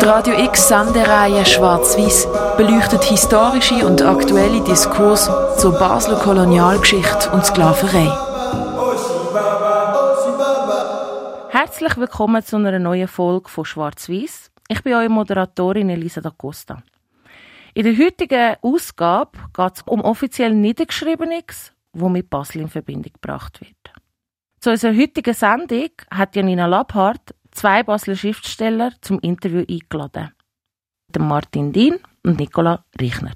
Die Radio X Sendereihe Schwarz-Weiß beleuchtet historische und aktuelle Diskurs zur Basler Kolonialgeschichte und Sklaverei. Herzlich willkommen zu einer neuen Folge von Schwarz-Weiß. Ich bin eure Moderatorin Elisa da Costa. In der heutigen Ausgabe geht es um offiziell Niedergeschriebenes, wo mit Basel in Verbindung gebracht wird. Zu unserer heutigen Sendung hat Janina Labhardt zwei Basler Schriftsteller zum Interview eingeladen. Martin Dien und Nicola Reichner.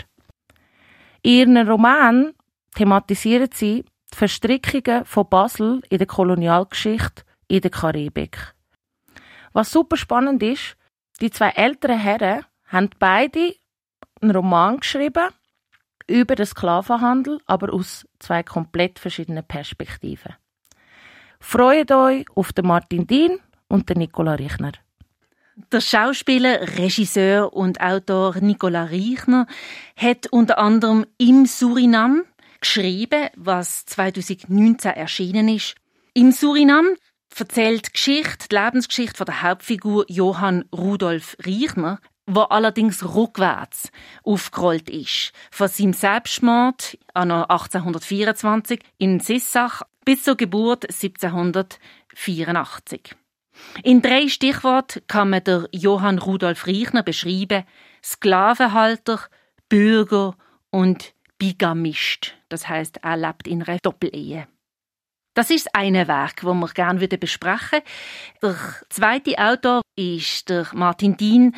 In ihren Roman thematisieren sie die Verstrickungen von Basel in der Kolonialgeschichte in der Karibik. Was super spannend ist, die zwei älteren Herren haben beide einen Roman geschrieben über den Sklavenhandel, aber aus zwei komplett verschiedenen Perspektiven. Freut euch auf den Martin Dien und den Nicola Reichner. Der Schauspieler, Regisseur und Autor Nicola Reichner hat unter anderem im Surinam geschrieben, was 2019 erschienen ist. Im Surinam erzählt die Geschichte, die Lebensgeschichte von der Hauptfigur Johann Rudolf Reichner, wo allerdings rückwärts aufgerollt ist. Von seinem Selbstmord an 1824 in Sissach bis zur Geburt 1784. In drei Stichworten kann man der Johann Rudolf Reichner beschreiben: Sklavenhalter, Bürger und Bigamist. Das heißt, er lebt in einer Doppelehe. Das ist eine Werk, das wir gerne besprechen Der zweite Autor ist der Martin Dien.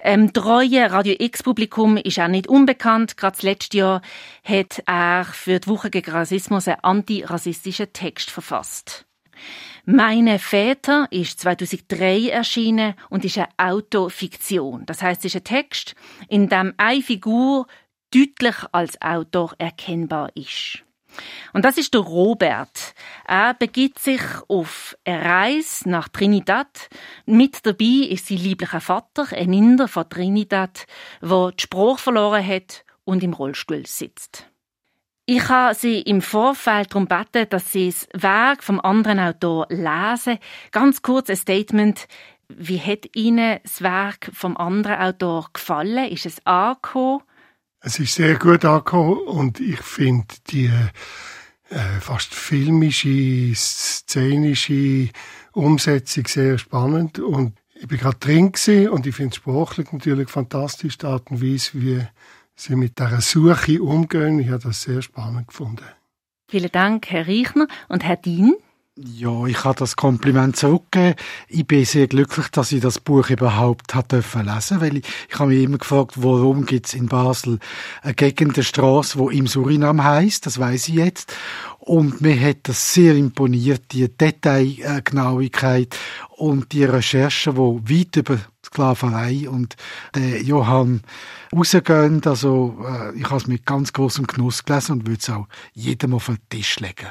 Ähm, treue Radio X-Publikum ist auch nicht unbekannt. Gerade das letzte Jahr hat er für die Woche gegen Rassismus einen antirassistischen Text verfasst. Meine Väter ist 2003 erschienen und ist eine Autofiktion. Das heißt, es ist ein Text, in dem eine Figur deutlich als Autor erkennbar ist. Und das ist der Robert. Er begibt sich auf eine Reise nach Trinidad. Mit dabei ist sein lieblicher Vater, ein Inder von Trinidad, der die Sprache verloren hat und im Rollstuhl sitzt. Ich habe sie im Vorfeld darum gebeten, dass sie das Werk vom anderen Autor lesen. Ganz kurz ein Statement. Wie hat Ihnen das Werk vom anderen Autor gefallen? Ist es angekommen? Es ist sehr gut angekommen und ich finde die äh, fast filmische, szenische Umsetzung sehr spannend und ich bin gerade drin und ich finde sprachlich natürlich fantastisch, die Art und Weise, wie sie mit dieser Suche umgehen. Ich habe das sehr spannend gefunden. Vielen Dank, Herr Reichner und Herr Dien. Ja, ich habe das Kompliment zurückgegeben. Ich bin sehr glücklich, dass ich das Buch überhaupt hat dürfen lesen, weil ich, ich habe mich immer gefragt, warum gibt's in Basel eine Gegend der Straße, wo im Surinam heißt, das weiß ich jetzt. Und mir hat das sehr imponiert, die Detailgenauigkeit und die Recherchen, wo weit über Sklaverei und der Johann rausgehen. Also, äh, ich habe es mit ganz großem Genuss gelesen und würde es auch jedem auf den Tisch legen.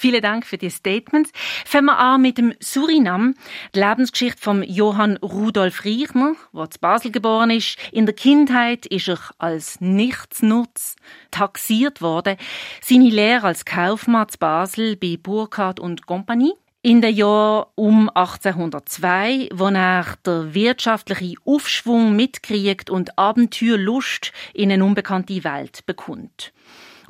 Vielen Dank für die Statements. Fangen wir an mit dem Surinam. Die Lebensgeschichte von Johann Rudolf Reichner, der zu Basel geboren ist. In der Kindheit ist er als Nichtsnutz taxiert worden. Seine Lehre als Kaufmann zu Basel bei Burkhardt und Compagnie. In den Jahren um 1802, wo er der wirtschaftliche Aufschwung mitkriegt und Abenteuerlust in eine unbekannte Welt bekommt.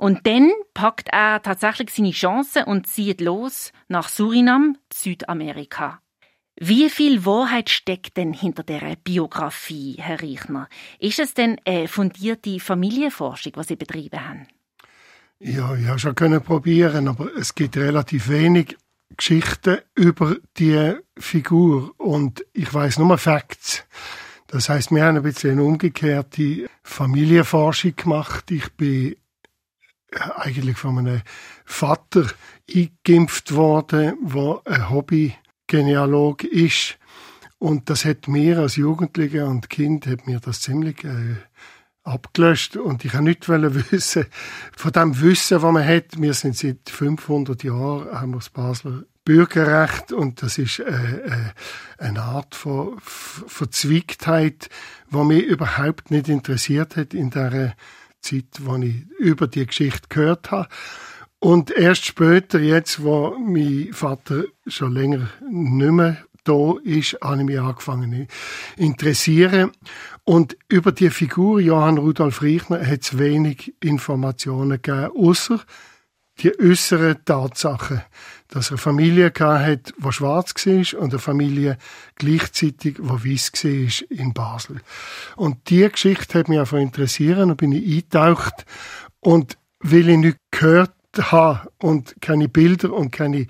Und dann packt er tatsächlich seine Chance und zieht los nach Surinam, Südamerika. Wie viel Wahrheit steckt denn hinter der Biografie, Herr Reichner? Ist es denn eine fundierte Familienforschung, was Sie betrieben haben? Ja, ich habe schon können probieren, aber es gibt relativ wenig Geschichten über die Figur und ich weiß nur Facts. Das heißt, wir haben ein bisschen eine umgekehrte Familienforschung gemacht. Ich bin eigentlich von einem Vater eingeimpft worden, der ein Hobby-Genealog ist. Und das hat mir als Jugendlicher und Kind hat mir das ziemlich äh, abgelöscht und ich habe nicht wissen von dem Wissen, was man hat. Wir sind seit 500 Jahren haben wir das Basler Bürgerrecht und das ist äh, äh, eine Art von Verzweigtheit, die mich überhaupt nicht interessiert hat in der Zeit, wo ich über die Geschichte gehört habe. Und erst später, jetzt, wo mein Vater schon länger nicht mehr da ist, habe ich mich angefangen zu interessieren. Und über die Figur Johann Rudolf Reichner hat es wenig Informationen gegeben, außer die äußeren Tatsachen, dass eine Familie hat, die schwarz war und eine Familie gleichzeitig, die weiß war in Basel. Und die Geschichte hat mich einfach interessiert und bin ich eingetaucht und weil ich nicht gehört habe und keine Bilder und keine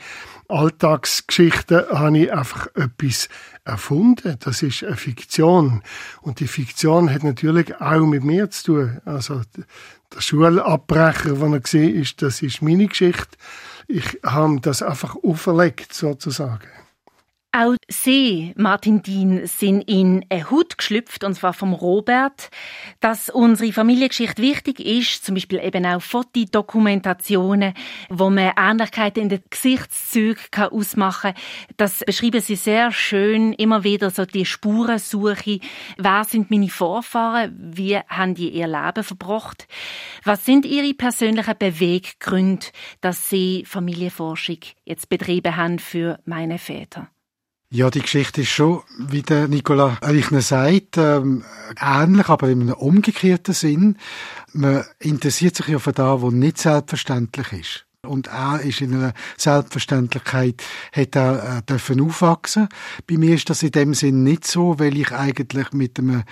Alltagsgeschichten habe ich einfach etwas erfunden. Das ist eine Fiktion. Und die Fiktion hat natürlich auch mit mir zu tun. Also, der Schulabbrecher, den er gesehen ist, das ist meine Geschichte. Ich habe das einfach auferlegt, sozusagen. Auch Sie, Martin Dien, sind in eine Hut geschlüpft, und zwar vom Robert. Dass unsere Familiengeschichte wichtig ist, zum Beispiel eben auch Fotodokumentationen, wo man Ähnlichkeiten in den Gesichtszügen ausmachen kann, das beschreiben Sie sehr schön. Immer wieder so die Spurensuche. Wer sind meine Vorfahren? Wie haben die ihr Leben verbracht? Was sind Ihre persönlichen Beweggründe, dass Sie Familienforschung jetzt betrieben haben für meine Väter? Ja, die Geschichte ist schon, wie der Nicola Eichner sagt, ähm, ähnlich, aber in einem umgekehrten Sinn. Man interessiert sich ja für das, was nicht selbstverständlich ist. Und er ist in einer Selbstverständlichkeit, hat er äh, dürfen aufwachsen. Bei mir ist das in dem Sinn nicht so, weil ich eigentlich mit einem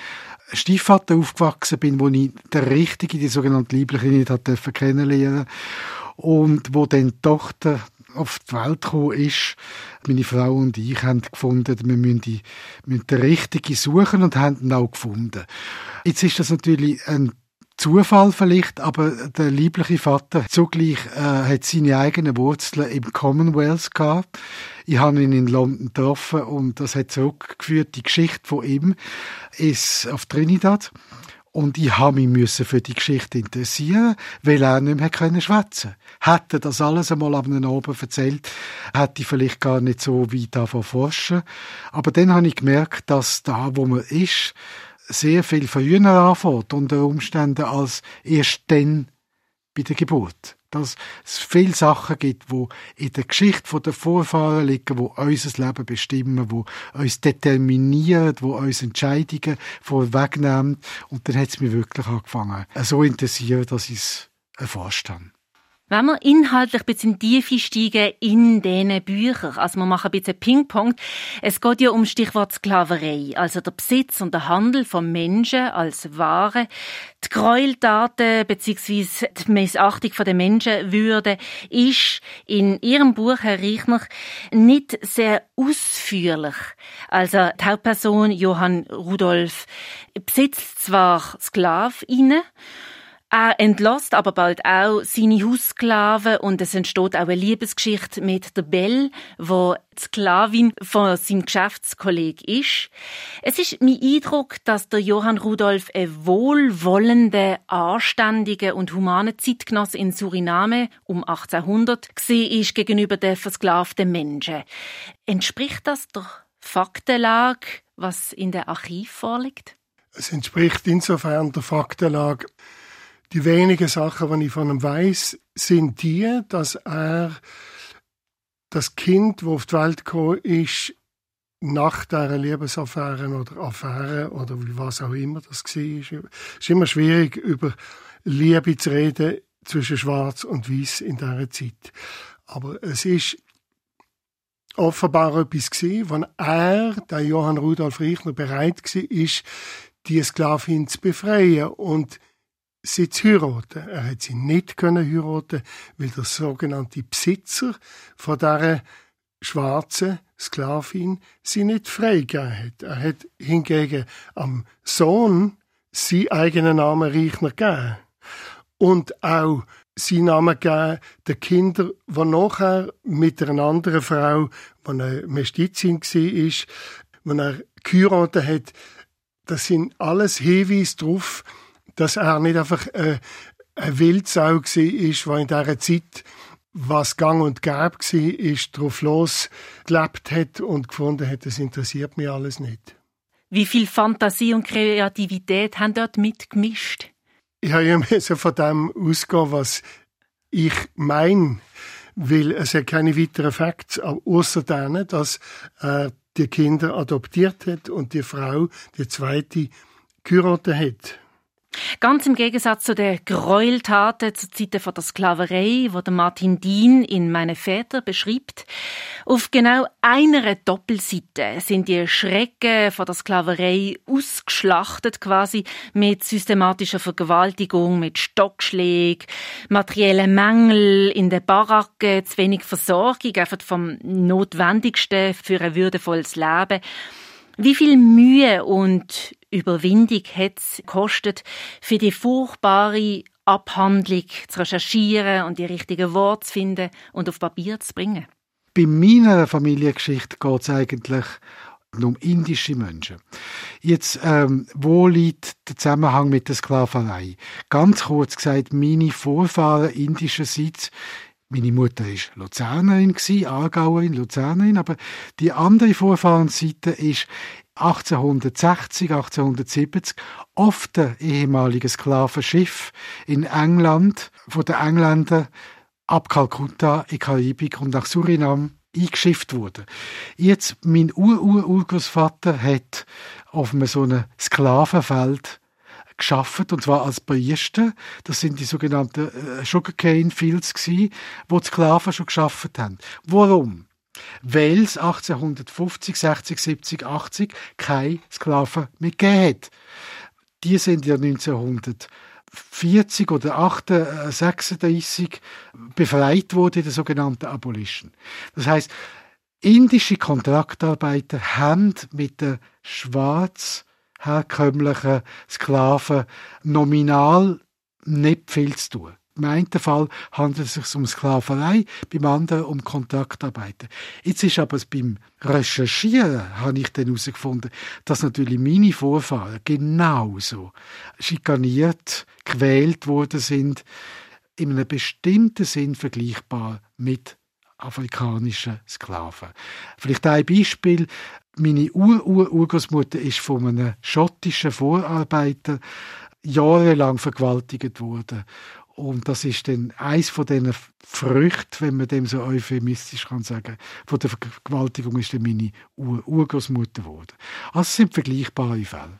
Stiefvater aufgewachsen bin, wo ich der Richtige, die sogenannte Liebliche nicht hat dürfen kennenlernen. Und wo dann die Tochter auf die Welt gekommen ist, meine Frau und ich haben gefunden, wir müssen, die, müssen den Richtigen suchen und haben ihn auch gefunden. Jetzt ist das natürlich ein Zufall vielleicht, aber der liebliche Vater zugleich äh, hat seine eigenen Wurzeln im Commonwealth gehabt. Ich habe ihn in London getroffen und das hat zurückgeführt, die Geschichte von ihm ist auf Trinidad. Und ich habe mich für die Geschichte interessieren, weil er nicht mehr schwätzen. Hätte das alles einmal ab einem Abend erzählt, hätte ich vielleicht gar nicht so weit davon forschen. Aber dann habe ich gemerkt, dass da, wo man ist, sehr viel früher anfängt, unter Umständen als erst dann bei der Geburt dass es viele Sachen gibt, wo in der Geschichte der Vorfahren liegen, wo unser Leben bestimmen, wo uns determinieren, wo uns Entscheidungen vorwegnehmen. Und dann hat es mich wirklich angefangen, so interessiert, dass ich es erforscht habe. Wenn wir inhaltlich ein bisschen tiefer steigen in diesen Büchern, also wir machen ein bisschen Ping-Pong, es geht ja um Stichwort Sklaverei, also der Besitz und der Handel von Menschen als Ware, die Gräueltaten bzw. die Missachtung der Menschenwürde ist in Ihrem Buch, Herr Reichner, nicht sehr ausführlich. Also die Hauptperson Johann Rudolf besitzt zwar Sklavinnen, er entlässt aber bald auch seine Haussklaven und es entsteht auch eine Liebesgeschichte mit der Belle, wo die Sklavin von seinem Geschäftskollegen ist. Es ist mein Eindruck, dass der Johann Rudolf ein wohlwollender, anständiger und humaner Zeitgenosse in Suriname um 1800 ist gegenüber den versklavten Menschen. Entspricht das der Faktenlage, was in der Archiv vorliegt? Es entspricht insofern der Faktenlage, die wenigen Sachen, die ich von ihm weiß, sind die, dass er das Kind, wo auf die Welt gekommen ist, nach dieser Liebesaffäre oder Affäre oder was auch immer das war. Es ist immer schwierig, über Liebe zu reden zwischen Schwarz und Weiß in dieser Zeit. Aber es ist offenbar etwas gewesen, wenn er, der Johann Rudolf Reichner, bereit war, ist, die Sklavin zu befreien und sie zu heiraten. Er hat sie nicht können heiraten, weil der sogenannte Besitzer von dieser schwarzen Sklavin sie nicht freigegeben hat. Er hat hingegen am Sohn seinen eigenen Namen Reichner gegeben. Und auch seinen Namen gegeben den Kindern, die nachher mit einer anderen Frau, die eine Mestizin war, wenn er geheiratet hat, das sind alles Hinweise darauf, dass er nicht einfach äh, eine Wildsau war, die in dieser Zeit was gang und gäbe war, ist drauf los gelebt hat und gefunden hat, das interessiert mich alles nicht. Wie viel Fantasie und Kreativität haben dort mitgemischt? Ich habe ja von dem ausgehen, was ich meine, weil es hat keine weiteren Facts, außer denen, dass er die Kinder adoptiert hat und die Frau, die zweite, geheiratet hat. Ganz im Gegensatz zu den Gräueltaten zur Zeit von der Sklaverei, wo der Martin Dien in Meine Väter beschreibt. Auf genau einer Doppelseite sind die Schrecken von der Sklaverei ausgeschlachtet quasi mit systematischer Vergewaltigung, mit Stockschlägen, materiellen Mängel in den Baracken, zu wenig Versorgung, einfach vom Notwendigsten für ein würdevolles Leben. Wie viel Mühe und Überwindung hat es gekostet, für die furchtbare Abhandlung zu recherchieren und die richtigen Worte zu finden und auf Papier zu bringen? Bei meiner Familiengeschichte geht es eigentlich um indische Menschen. Jetzt, ähm, wo liegt der Zusammenhang mit der Sklaverei? Ganz kurz gesagt, meine Vorfahren indischerseits meine Mutter ist Luzernerin Aargauerin, Luzernerin, aber die andere Vorfahrensseite ist 1860, 1870 oft der ehemalige Sklavenschiff in England von den Engländern ab Kalkutta in Karibik und nach Suriname eingeschifft wurde. Jetzt, mein Ur-Ur-Urgroßvater hat auf einem so einem Sklavenfeld geschafft und zwar als Priester. Das sind die sogenannten äh, Sugarcane Fields gsi, wo die Sklaven schon geschafft haben. Warum? Weil es 1850, 60, 70, 80 keine Sklaven mehr gegeben hat. Die sind ja 1940 oder 36 äh, befreit worden in der sogenannten Abolition. Das heißt, indische Kontraktarbeiter haben mit der schwarz herkömmlichen Sklaven nominal nicht viel zu tun. Im einen Fall handelt es sich um Sklaverei, beim anderen um Kontaktarbeiten. Jetzt ist aber beim Recherchieren, habe ich dann herausgefunden, dass natürlich meine Vorfahren genauso schikaniert, quält worden sind, in einem bestimmten Sinn vergleichbar mit afrikanischen Sklaven. Vielleicht ein Beispiel. Meine Ur-Ur-Urgroßmutter ist von einem schottischen Vorarbeiter jahrelang vergewaltigt worden. Und das ist dann eins von diesen Früchten, wenn man dem so euphemistisch kann sagen, von der Vergewaltigung ist dann meine Ur Urgroßmutter geworden. Also es sind vergleichbare Fälle.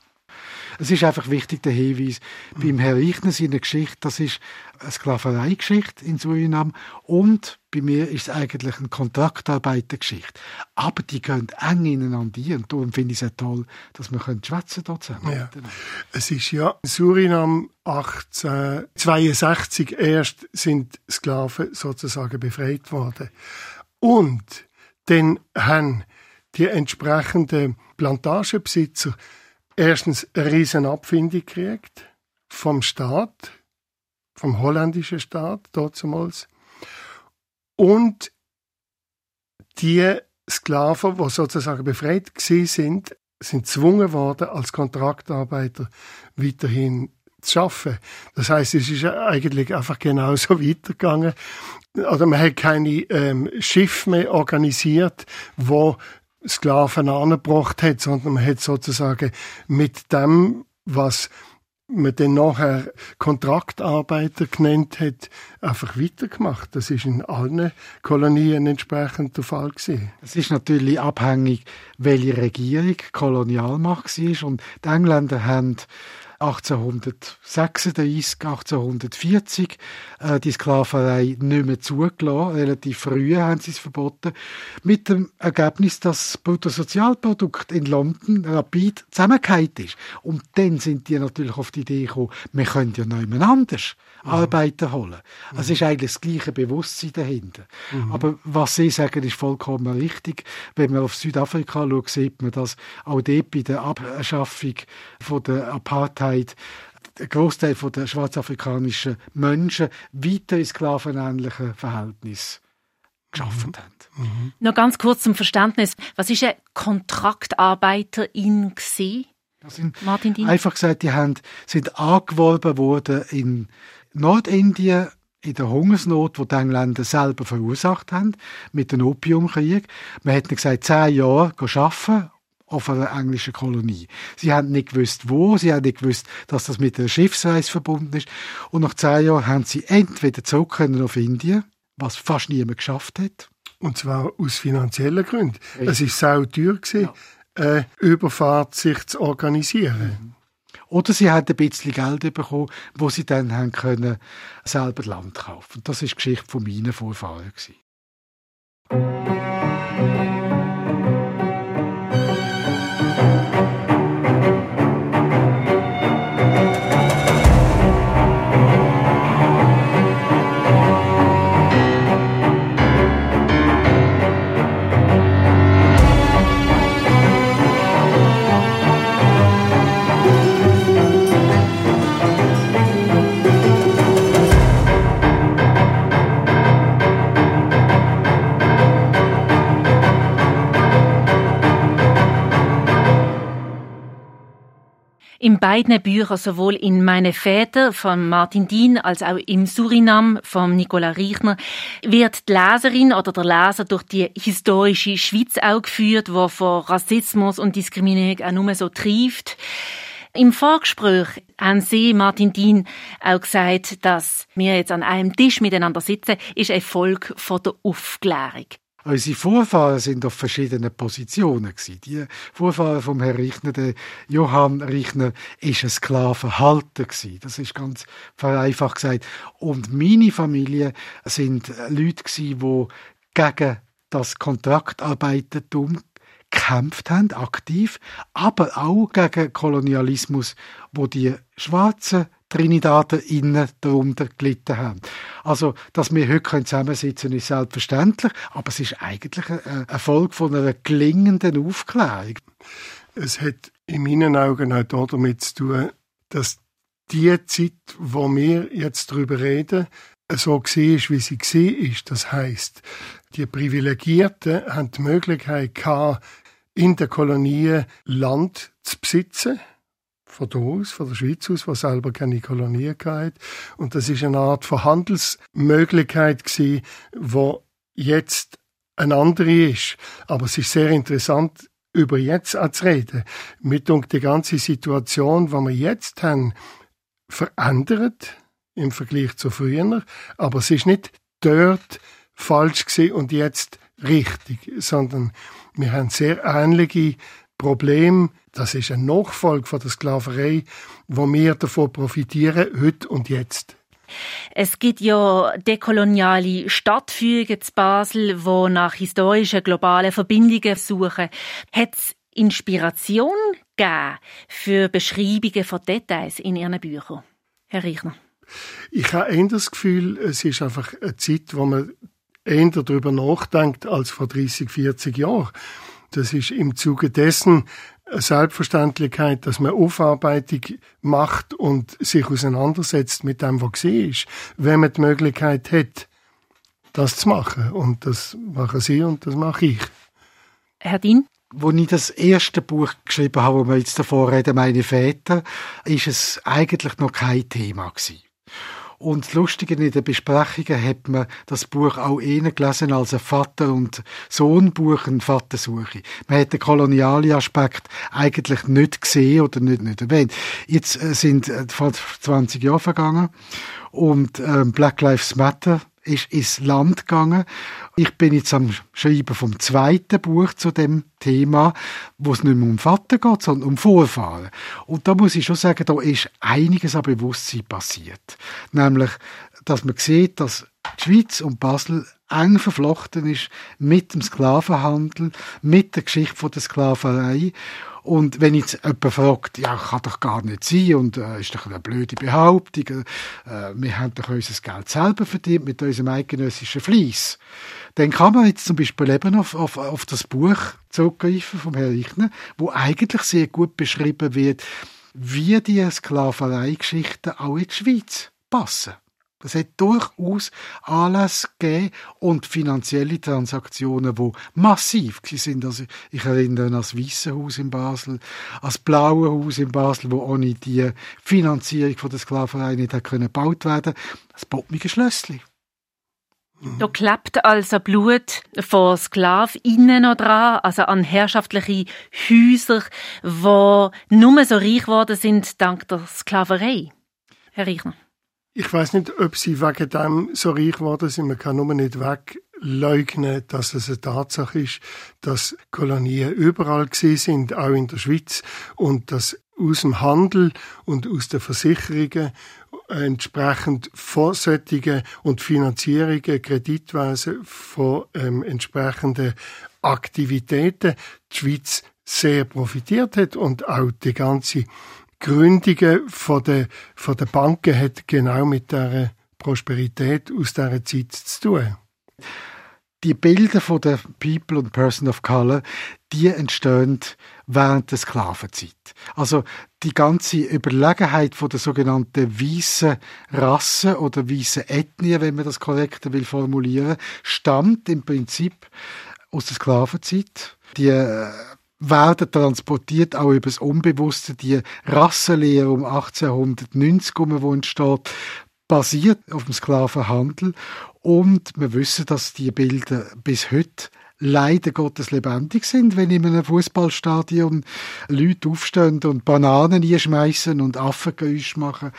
Es ist einfach wichtig, der Hinweis, mhm. beim Herr Reichner seine Geschichte, das ist eine Sklavereigeschichte in Suriname und bei mir ist es eigentlich eine Kontraktarbeitergeschichte. Aber die gehen eng ineinander ein und darum finde ich es toll, dass wir schwätzen dort zusammen. Ja. Es ist ja Suriname 1862 erst sind Sklaven sozusagen befreit worden. Und dann haben die entsprechenden Plantagenbesitzer erstens eine riesen Abfindung gekriegt vom Staat, vom holländischen Staat damals. Und die Sklaven, die sozusagen befreit sind, sind gezwungen worden, als Kontraktarbeiter weiterhin zu arbeiten. Das heißt, es ist eigentlich einfach genauso weitergegangen. Oder man hat keine ähm, Schiffe mehr organisiert, wo Sklaven angebracht hat, sondern man hat sozusagen mit dem, was man dann nachher Kontraktarbeiter genannt hat, einfach weitergemacht. Das ist in allen Kolonien entsprechend der Fall gewesen. Es ist natürlich abhängig, welche Regierung Kolonialmacht war und die Engländer haben 1836, 1840 äh, die Sklaverei nicht mehr zugelassen. Relativ früh haben sie es verboten. Mit dem Ergebnis, dass das Bruttosozialprodukt in London rapid zusammengefallen ist. Und dann sind die natürlich auf die Idee gekommen, wir können ja niemand anders mhm. Arbeiter holen. Also es ist eigentlich das gleiche Bewusstsein dahinter. Mhm. Aber was Sie sagen, ist vollkommen richtig. Wenn man auf Südafrika schaut, sieht man, dass auch dort bei der Abschaffung von der Apartheid ein Großteil der schwarzafrikanischen Menschen weiter in sklavenähnlichen Verhältnissen geschaffen mhm. haben. Mhm. Noch ganz kurz zum Verständnis. Was ist ein Kontraktarbeiterin gewesen? Martin Dien? Einfach gesagt, die haben, sind angeworben worden in Nordindien in der Hungersnot, die die Engländer selber verursacht haben, mit dem Opiumkrieg. Man hat gesagt, zehn Jahre arbeiten auf einer englischen Kolonie. Sie haben nicht gewusst, wo, sie haben nicht gewusst, dass das mit der Schiffsreise verbunden ist. Und nach zehn Jahren haben sie entweder zurück können auf Indien, was fast niemand geschafft hat. Und zwar aus finanziellen Gründen. Richtig. Es war sau teuer, gewesen, ja. eine Überfahrt sich zu organisieren. Mhm. Oder sie haben ein bisschen Geld bekommen, wo sie dann haben können, selber Land kaufen. Das ist die Geschichte von meinen Vorfahren. Gewesen. In beiden Büchern, sowohl in Meine Väter von Martin Dien als auch im Surinam von Nicola Reichner, wird die Leserin oder der Leser durch die historische Schweiz auch geführt, wo vor Rassismus und Diskriminierung auch nur so trieft. Im Vorgespräch haben Sie, Martin Dien, auch gesagt, dass wir jetzt an einem Tisch miteinander sitzen, ist ein Volk von der Aufklärung. Unsere Vorfahren sind auf verschiedenen Positionen gewesen. Die Vorfahren vom Herrn Richner, der Johann Richner, ist ein Sklavenhalter. Das ist ganz vereinfacht gesagt. Und meine Familie sind Leute die gegen das Kontraktarbeitertum gekämpft haben, aktiv, aber auch gegen Kolonialismus, wo die Schwarzen Trinidader innen darunter gelitten haben. Also, dass wir heute zusammensitzen können, ist selbstverständlich, aber es ist eigentlich ein Erfolg von einer gelingenden Aufklärung. Es hat in meinen Augen auch damit zu tun, dass die Zeit, wo wir jetzt darüber reden, so war, wie sie war. Das heißt, die Privilegierten haben die Möglichkeit in der Kolonie Land zu besitzen von aus, von der Schweiz aus, was selber keine Kolonie hatte. Und das ist eine Art von Handelsmöglichkeit gewesen, wo jetzt eine andere ist. Aber es ist sehr interessant, über jetzt auch zu reden. Mit die ganze Situation, die wir jetzt haben, verändert im Vergleich zu früher. Aber es ist nicht dort falsch gewesen und jetzt richtig, sondern wir haben sehr ähnliche Problem, das ist ein Nachfolge von der Sklaverei, wo wir davon profitieren, heute und jetzt. Es gibt ja dekoloniale Stadtführungen zu Basel, wo nach historischen globalen Verbindungen suchen. Hat es Inspiration gegeben für Beschreibungen von Details in Ihren Büchern, Herr Reichner? Ich habe eher das Gefühl, es ist einfach eine Zeit, wo man eher darüber nachdenkt als vor 30, 40 Jahren. Das ist im Zuge dessen eine Selbstverständlichkeit, dass man Aufarbeitung macht und sich auseinandersetzt mit dem, was gesehen ist, wenn man die Möglichkeit hat, das zu machen. Und das machen Sie und das mache ich. Herr Dien? Als ich das erste Buch geschrieben habe, wo wir jetzt davor reden, meine Väter, ist es eigentlich noch kein Thema gewesen. Und das Lustige in den Besprechungen hat man das Buch auch eher gelesen als ein Vater- und Sohnbuch, eine Vatersuche. Man hat den kolonialen Aspekt eigentlich nicht gesehen oder nicht, nicht erwähnt. Jetzt äh, sind äh, 20 Jahre vergangen und äh, Black Lives Matter ist ins Land gegangen. Ich bin jetzt am Schreiben vom zweiten Buch zu dem Thema, wo es nicht mehr um Vater geht, sondern um Vorfahren. Und da muss ich schon sagen, da ist einiges an Bewusstsein passiert. Nämlich, dass man sieht, dass die Schweiz und Basel eng verflochten ist mit dem Sklavenhandel, mit der Geschichte der Sklaverei und wenn jetzt jemand fragt, ja, kann doch gar nicht sein und äh, ist doch eine blöde Behauptung, äh, wir haben doch unser Geld selber verdient mit unserem eidgenössischen Fleiss, dann kann man jetzt zum Beispiel eben auf, auf, auf das Buch zurückgreifen vom Herrn Eichner, wo eigentlich sehr gut beschrieben wird, wie die Sklaverei-Geschichten auch in die Schweiz passen. Es hat durchaus Anlass gegeben und finanzielle Transaktionen, die massiv sind. Also ich erinnere an das Weiße Haus in Basel, an das Blaue Haus in Basel, wo ohne die Finanzierung von der Sklaverei nicht hätte gebaut werden Das Bottmiger Schlössli. Da klebt also Blut von Sklavinnen noch dran, also an herrschaftliche Häuser, die nur so reich geworden sind dank der Sklaverei. Herr Reichner. Ich weiß nicht, ob sie wegen dem so reich geworden sind. Man kann nur nicht wegleugnen, dass es eine Tatsache ist, dass Kolonien überall gewesen sind, auch in der Schweiz, und dass aus dem Handel und aus den Versicherungen entsprechend Vorsättige und Finanzierungen, Kreditwesen von ähm, entsprechenden Aktivitäten die Schweiz sehr profitiert hat und auch die ganze Gründungen von der, von der Banken hat genau mit der Prosperität aus dieser Zeit zu tun. Die Bilder von der People und Person of Color, die entstehen während der Sklavenzeit. Also die ganze Überlegenheit von der sogenannten weißen Rasse oder weißen Ethnie, wenn man das korrekt will formulieren, stammt im Prinzip aus der Sklavenzeit. Die äh, werden transportiert auch über das Unbewusste. Die Rassenlehre um 1890 wo entsteht, basiert auf dem Sklavenhandel und wir wissen, dass die Bilder bis heute leider Gottes lebendig sind, wenn in einem Fußballstadion Leute aufstehen und Bananen einschmeißen und Affengeräusche machen.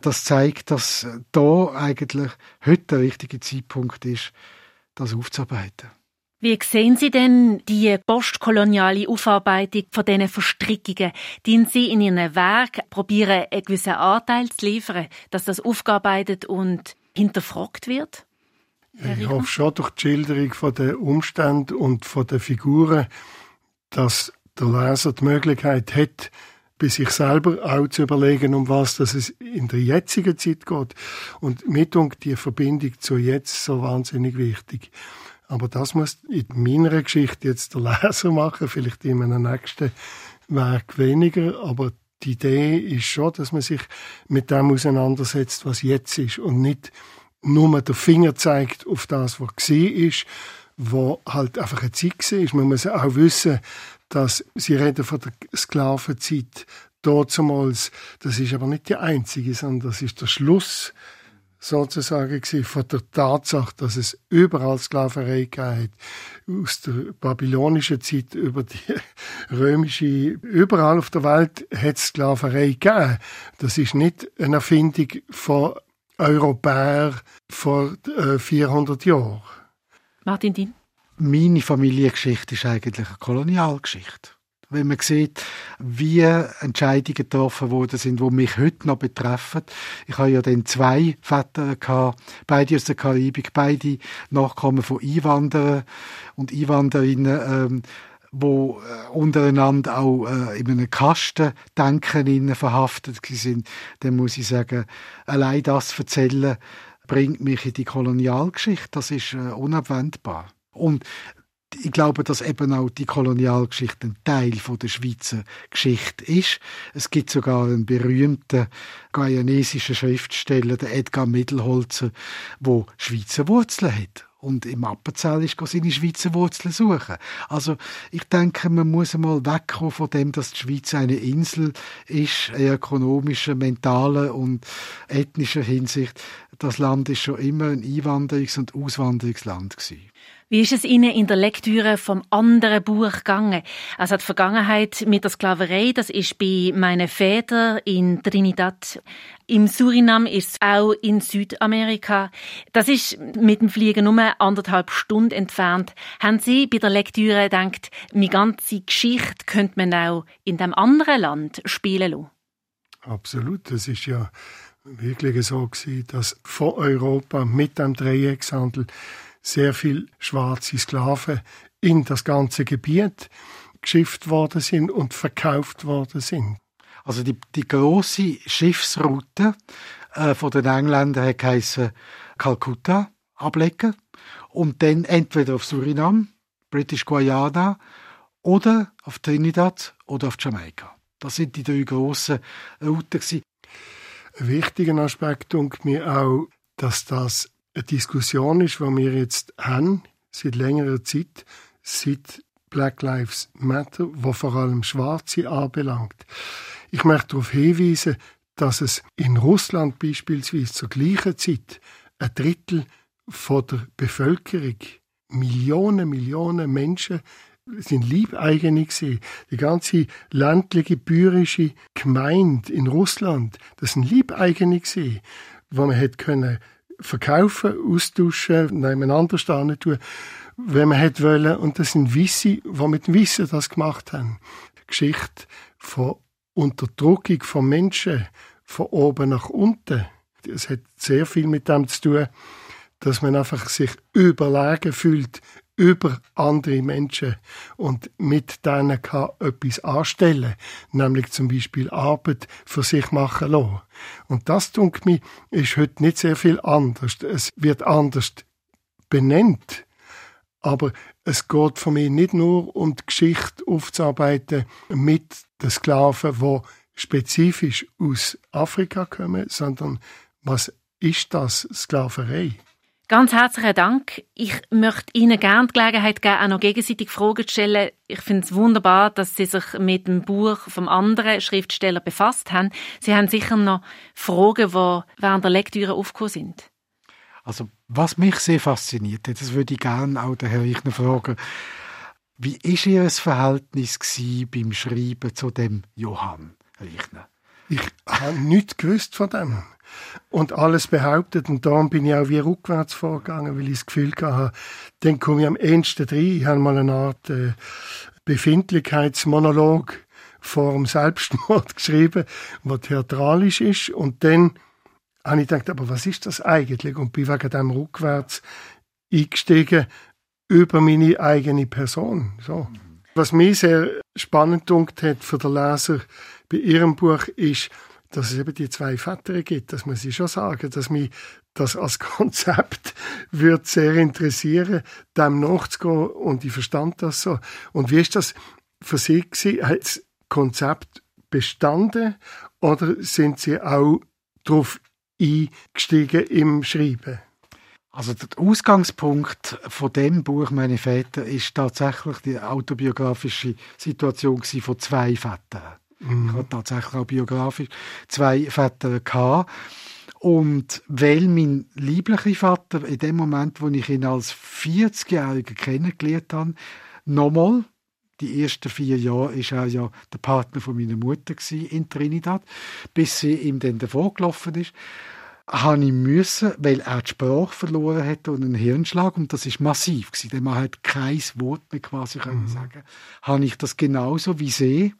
Das zeigt, dass da eigentlich heute der richtige Zeitpunkt ist, das aufzuarbeiten. Wie sehen Sie denn die postkoloniale Aufarbeitung von diesen Verstrickungen? Die Sie in Ihrem Werk probieren, einen gewissen Anteil zu liefern, dass das aufgearbeitet und hinterfragt wird? Ich hoffe schon durch die Schilderung von den Umständen und von den Figuren, dass der Leser die Möglichkeit hat, bei sich selber auch zu überlegen, um was das es in der jetzigen Zeit geht. Und mit und die Verbindung zu jetzt so wahnsinnig wichtig. Aber das muss in meiner Geschichte jetzt der Leser machen, vielleicht in einem nächsten Werk weniger, aber die Idee ist schon, dass man sich mit dem auseinandersetzt, was jetzt ist und nicht nur der Finger zeigt auf das, was war ist, wo halt einfach eine Zeit war. Man muss auch wissen, dass sie reden von der Sklavenzeit damals, das ist aber nicht die einzige, sondern das ist der Schluss sozusagen gewesen, von der Tatsache, dass es überall Sklaverei hat. Aus der babylonischen Zeit über die römische, überall auf der Welt hat es Sklaverei gegeben. Das ist nicht eine Erfindung von Europäern vor äh, 400 Jahren. Martin Dien? Meine Familiengeschichte ist eigentlich eine Kolonialgeschichte wenn man sieht, wie Entscheidungen getroffen worden sind, die mich heute noch betreffen. Ich habe ja dann zwei Väter gehabt, beide aus der Karibik, beide Nachkommen von Einwanderern und Einwanderinnen, ähm, wo äh, untereinander auch äh, in einem Kastendenken verhaftet sind, dann muss ich sagen, allein das erzählen bringt mich in die Kolonialgeschichte. Das ist äh, unabwendbar. Und ich glaube, dass eben auch die Kolonialgeschichte ein Teil von der Schweizer Geschichte ist. Es gibt sogar einen berühmten guyanesischen Schriftsteller, der Edgar Mittelholzer, wo Schweizer Wurzeln hat und im Appenzell ist seine Schweizer Wurzeln suchen. Also ich denke, man muss einmal wegkommen von dem, dass die Schweiz eine Insel ist, in ökonomischer, mentaler und ethnischer Hinsicht. Das Land ist schon immer ein Einwanderungs- und Auswanderungsland gewesen. Wie ist es Ihnen in der Lektüre vom anderen Buch gegangen? Also die Vergangenheit mit der Sklaverei, das ist bei meinen Vätern in Trinidad. Im Surinam ist es auch in Südamerika. Das ist mit dem Fliegen nur anderthalb Stunden entfernt. Haben Sie bei der Lektüre gedacht, meine ganze Geschichte könnte man auch in dem anderen Land spielen lassen? Absolut. Das ist ja wirklich so gewesen, dass von Europa mit dem Dreieckshandel sehr viel schwarze Sklaven in das ganze Gebiet geschifft worden sind und verkauft worden sind. Also die, die große Schiffsroute äh, von den Engländern hat geheißen Kalkutta ablegen und dann entweder auf Surinam, British Guiana oder auf Trinidad oder auf Jamaika. Das sind die drei grossen Routen. Ein wichtiger Aspekt denke mir auch, dass das eine Diskussion ist, die wir jetzt haben, seit längerer Zeit, seit Black Lives Matter, wo vor allem Schwarze anbelangt. Ich möchte darauf hinweisen, dass es in Russland beispielsweise zur gleichen Zeit ein Drittel von der Bevölkerung. Millionen, Millionen Menschen sind Liebeigene gewesen. Die ganze ländliche, bäuerische Gemeinde in Russland, das sind Liebeigene gewesen, wo man hätte können verkaufen, austauschen, nebeneinander stehen tun, wenn man hätte wollen. Und das sind Wisse, die mit Wissen das gemacht haben. Geschichte von Unterdrückung von Menschen von oben nach unten. Es hat sehr viel mit dem zu tun, dass man einfach sich überlegen fühlt über andere Menschen und mit denen kann etwas anstellen, nämlich zum Beispiel Arbeit für sich machen lassen. Und das, denke mir, ist heute nicht sehr viel anders. Es wird anders benannt, aber es geht für mich nicht nur um die Geschichte aufzuarbeiten mit den Sklaven, die spezifisch aus Afrika kommen, sondern was ist das Sklaverei? Ganz herzlichen Dank. Ich möchte Ihnen gerne die Gelegenheit geben, auch noch gegenseitig Fragen zu stellen. Ich finde es wunderbar, dass Sie sich mit dem Buch vom anderen Schriftsteller befasst haben. Sie haben sicher noch Fragen, die während der Lektüre aufgekommen sind. Also, was mich sehr fasziniert, das würde ich gerne auch den Herrn Reichner fragen. Wie war Ihr Verhältnis beim Schreiben zu dem Johann Reichner? Ich habe nichts gewusst von dem und alles behauptet. Und darum bin ich auch wie rückwärts vorgegangen, weil ich das Gefühl hatte, dann komme ich am ehesten rein. Ich habe mal eine Art äh, Befindlichkeitsmonolog vor dem Selbstmord geschrieben, was theatralisch ist. Und dann habe ich gedacht, aber was ist das eigentlich? Und bin wegen dem rückwärts eingestiegen über meine eigene Person. So. Was mich sehr spannend dunkt hat für den Leser bei ihrem Buch ist, dass es eben die zwei Väter gibt, das muss ich schon sagen, dass mich das als Konzept wird sehr interessieren, dem nachzugehen und ich verstand das so. Und wie ist das für Sie gewesen? Hat das Konzept bestanden oder sind Sie auch darauf eingestiegen im Schreiben? Also der Ausgangspunkt von dem Buch «Meine Väter» ist tatsächlich die autobiografische Situation von zwei Vätern. Mhm. Ich hatte tatsächlich auch biografisch zwei Väter gehabt. Und weil mein lieblicher Vater in dem Moment, wo ich ihn als 40-Jähriger kennengelernt habe, nochmal, die ersten vier Jahre war er ja der Partner von meiner Mutter in Trinidad, bis sie ihm dann davor gelaufen ist, habe ich müssen, weil er die Sprache verloren hat und einen Hirnschlag, und das ist massiv gewesen, denn man hat kein Wort mehr quasi mhm. sagen, habe ich das genauso wie sie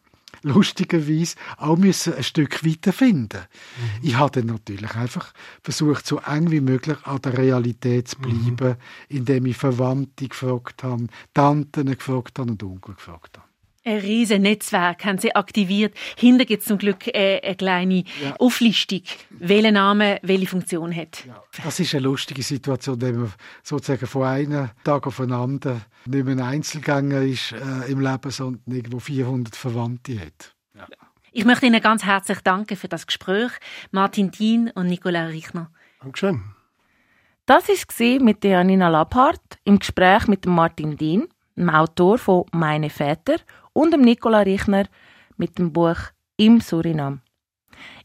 lustigerweise auch müssen ein Stück weiter finden. Mhm. Ich habe dann natürlich einfach versucht, so eng wie möglich an der Realität zu bleiben, mhm. indem ich Verwandte gefragt habe, Tanten gefragt habe und Onkel gefragt habe. Ein riesen Netzwerk haben sie aktiviert. Hinter gibt es zum Glück äh, eine kleine ja. Auflistung, welcher Name welche Funktion hat. Ja. Das ist eine lustige Situation, wenn man sozusagen von einem Tag auf den anderen nicht mehr ein Einzelgänger ist äh, im Leben, sondern irgendwo 400 Verwandte hat. Ja. Ich möchte Ihnen ganz herzlich danken für das Gespräch, Martin Dien und Nicola Reichner. Dankeschön. Das war mit der Janina Labhardt im Gespräch mit Martin Dien, dem Autor von Meine Väter und dem Nicola Richner mit dem Buch Im Surinam.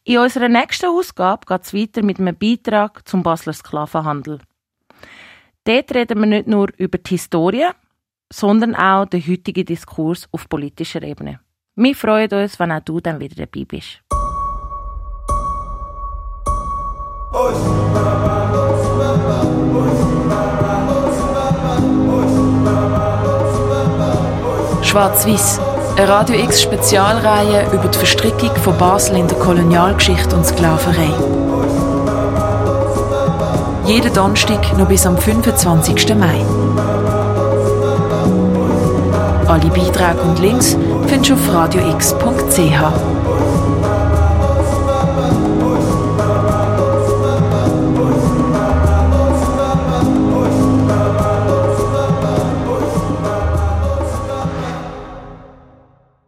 In unserer nächsten Ausgabe geht es weiter mit einem Beitrag zum Basler Sklavenhandel. Dort reden wir nicht nur über die Historie, sondern auch den heutigen Diskurs auf politischer Ebene. Wir freuen uns, wenn auch du dann wieder dabei bist. Schwarz-Weiß. Eine Radio X Spezialreihe über die Verstrickung von Basel in der Kolonialgeschichte und Sklaverei. Jeden Donnerstag noch bis am 25. Mai. Alle Beiträge und Links findest du auf radiox.ch.